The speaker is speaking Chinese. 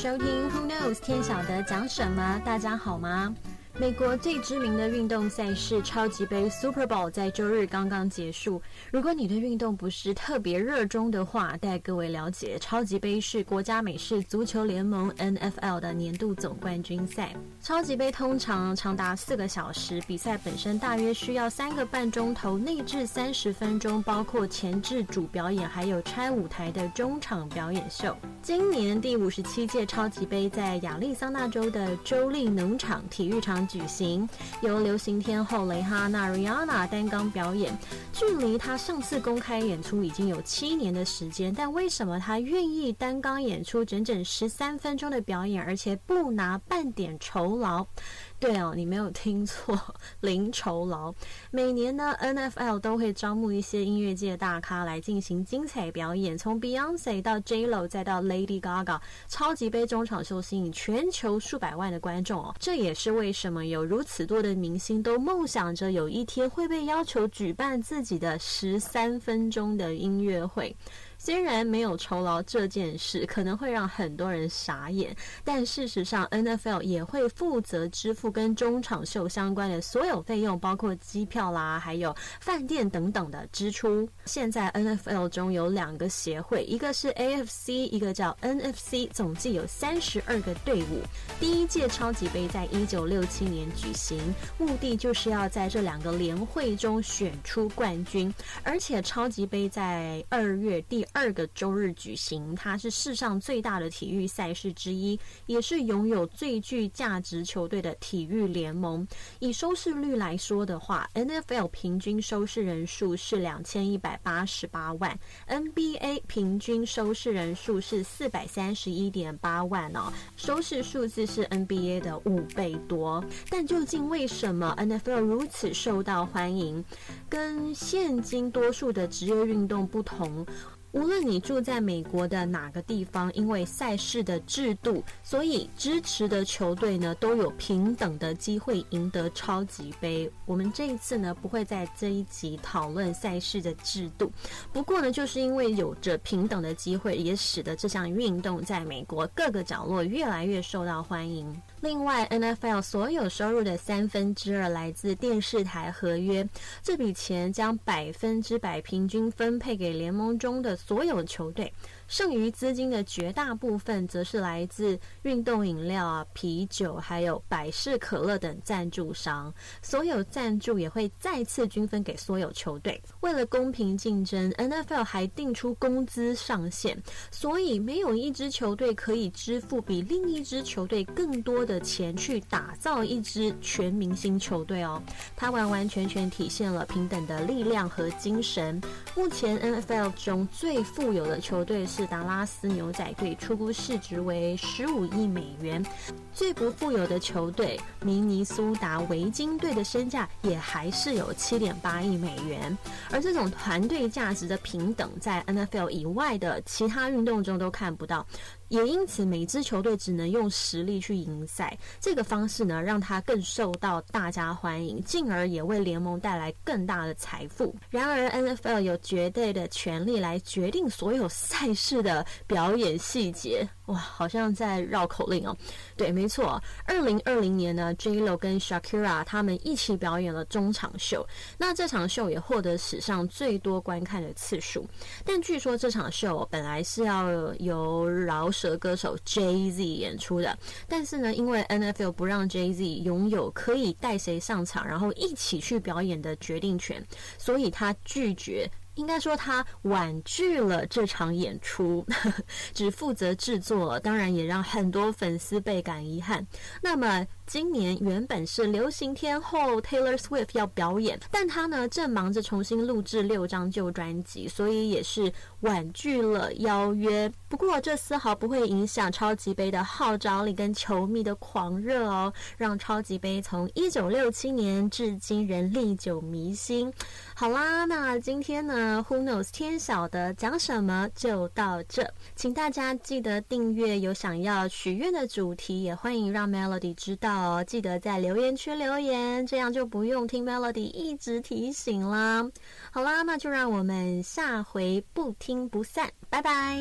收听 Who Knows 天晓得讲什么？大家好吗？美国最知名的运动赛事超级杯 Super Bowl 在周日刚刚结束。如果你对运动不是特别热衷的话，带各位了解，超级杯是国家美式足球联盟 NFL 的年度总冠军赛。超级杯通常长达四个小时，比赛本身大约需要三个半钟头，内置三十分钟，包括前置主表演，还有拆舞台的中场表演秀。今年第五十七届超级杯在亚利桑那州的州立农场体育场。举行由流行天后蕾哈娜 Rihanna 担纲表演，距离她上次公开演出已经有七年的时间，但为什么她愿意担纲演出整整十三分钟的表演，而且不拿半点酬劳？对哦，你没有听错，零酬劳。每年呢，NFL 都会招募一些音乐界大咖来进行精彩表演，从 Beyonce 到 J Lo 再到 Lady Gaga，超级杯中场秀吸引全球数百万的观众哦。这也是为什么有如此多的明星都梦想着有一天会被要求举办自己的十三分钟的音乐会。虽然没有酬劳这件事可能会让很多人傻眼，但事实上，NFL 也会负责支付跟中场秀相关的所有费用，包括机票啦，还有饭店等等的支出。现在 NFL 中有两个协会，一个是 AFC，一个叫 NFC，总计有三十二个队伍。第一届超级杯在一九六七年举行，目的就是要在这两个联会中选出冠军，而且超级杯在二月第。二个周日举行，它是世上最大的体育赛事之一，也是拥有最具价值球队的体育联盟。以收视率来说的话，NFL 平均收视人数是两千一百八十八万，NBA 平均收视人数是四百三十一点八万哦，收视数字是 NBA 的五倍多。但究竟为什么 NFL 如此受到欢迎？跟现今多数的职业运动不同。无论你住在美国的哪个地方，因为赛事的制度，所以支持的球队呢都有平等的机会赢得超级杯。我们这一次呢不会在这一集讨论赛事的制度，不过呢就是因为有着平等的机会，也使得这项运动在美国各个角落越来越受到欢迎。另外，NFL 所有收入的三分之二来自电视台合约，这笔钱将百分之百平均分配给联盟中的所有球队。剩余资金的绝大部分，则是来自运动饮料啊、啤酒，还有百事可乐等赞助商。所有赞助也会再次均分给所有球队。为了公平竞争，NFL 还定出工资上限，所以没有一支球队可以支付比另一支球队更多的钱去打造一支全明星球队哦。它完完全全体现了平等的力量和精神。目前 NFL 中最富有的球队是。是达拉斯牛仔队，出估市值为十五亿美元。最不富有的球队明尼苏达维京队的身价也还是有七点八亿美元。而这种团队价值的平等，在 NFL 以外的其他运动中都看不到。也因此，每支球队只能用实力去赢赛。这个方式呢，让他更受到大家欢迎，进而也为联盟带来更大的财富。然而，NFL 有绝对的权利来决定所有赛事的表演细节。哇，好像在绕口令哦。对，没错。二零二零年呢，J Lo 跟 Shakira 他们一起表演了中场秀。那这场秀也获得史上最多观看的次数。但据说这场秀本来是要由饶舌歌手 Jay Z 演出的，但是呢，因为 NFL 不让 Jay Z 拥有可以带谁上场，然后一起去表演的决定权，所以他拒绝。应该说他婉拒了这场演出，只负责制作，当然也让很多粉丝倍感遗憾。那么。今年原本是流行天后 Taylor Swift 要表演，但她呢正忙着重新录制六张旧专辑，所以也是婉拒了邀约。不过这丝毫不会影响超级杯的号召力跟球迷的狂热哦，让超级杯从一九六七年至今仍历久弥新。好啦，那今天呢，Who knows 天晓得讲什么就到这，请大家记得订阅。有想要许愿的主题，也欢迎让 Melody 知道。哦，记得在留言区留言，这样就不用听 Melody 一直提醒啦。好啦，那就让我们下回不听不散，拜拜。